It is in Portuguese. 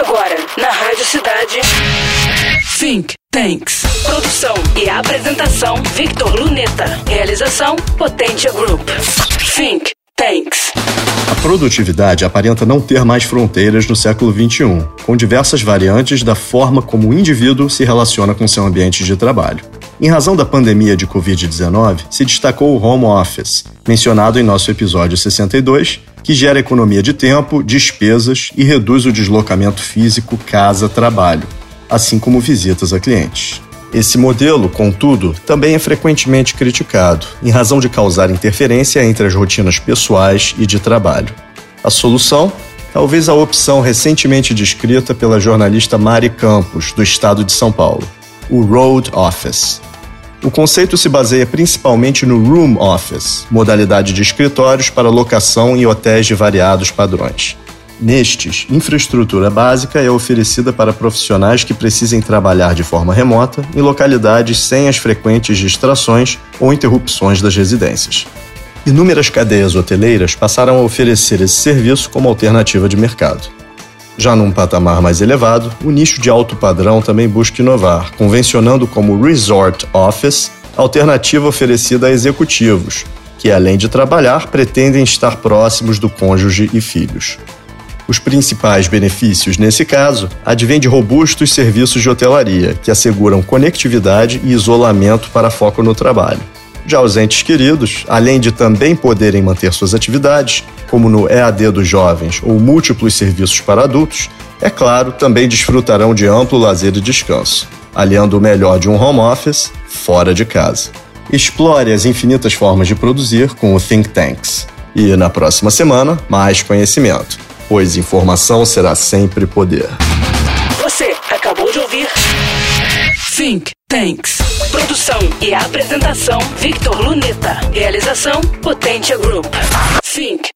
Agora, na Rádio Cidade. Think Tanks. Produção e apresentação: Victor Luneta. Realização: Potência Group. Think Tanks. A produtividade aparenta não ter mais fronteiras no século XXI, com diversas variantes da forma como o indivíduo se relaciona com seu ambiente de trabalho. Em razão da pandemia de Covid-19, se destacou o home office, mencionado em nosso episódio 62, que gera economia de tempo, despesas e reduz o deslocamento físico casa-trabalho, assim como visitas a clientes. Esse modelo, contudo, também é frequentemente criticado, em razão de causar interferência entre as rotinas pessoais e de trabalho. A solução? Talvez a opção recentemente descrita pela jornalista Mari Campos, do estado de São Paulo: o Road Office. O conceito se baseia principalmente no Room Office, modalidade de escritórios para locação em hotéis de variados padrões. Nestes, infraestrutura básica é oferecida para profissionais que precisem trabalhar de forma remota em localidades sem as frequentes distrações ou interrupções das residências. Inúmeras cadeias hoteleiras passaram a oferecer esse serviço como alternativa de mercado. Já num patamar mais elevado, o nicho de alto padrão também busca inovar, convencionando como Resort Office alternativa oferecida a executivos, que além de trabalhar, pretendem estar próximos do cônjuge e filhos. Os principais benefícios, nesse caso, advêm de robustos serviços de hotelaria, que asseguram conectividade e isolamento para foco no trabalho. Já os entes queridos, além de também poderem manter suas atividades, como no EAD dos jovens ou múltiplos serviços para adultos, é claro, também desfrutarão de amplo lazer e descanso, aliando o melhor de um home office fora de casa. Explore as infinitas formas de produzir com o Think Tanks. E na próxima semana, mais conhecimento pois informação será sempre poder. Think Tanks. Produção e apresentação Victor Luneta. Realização Potência Group. Think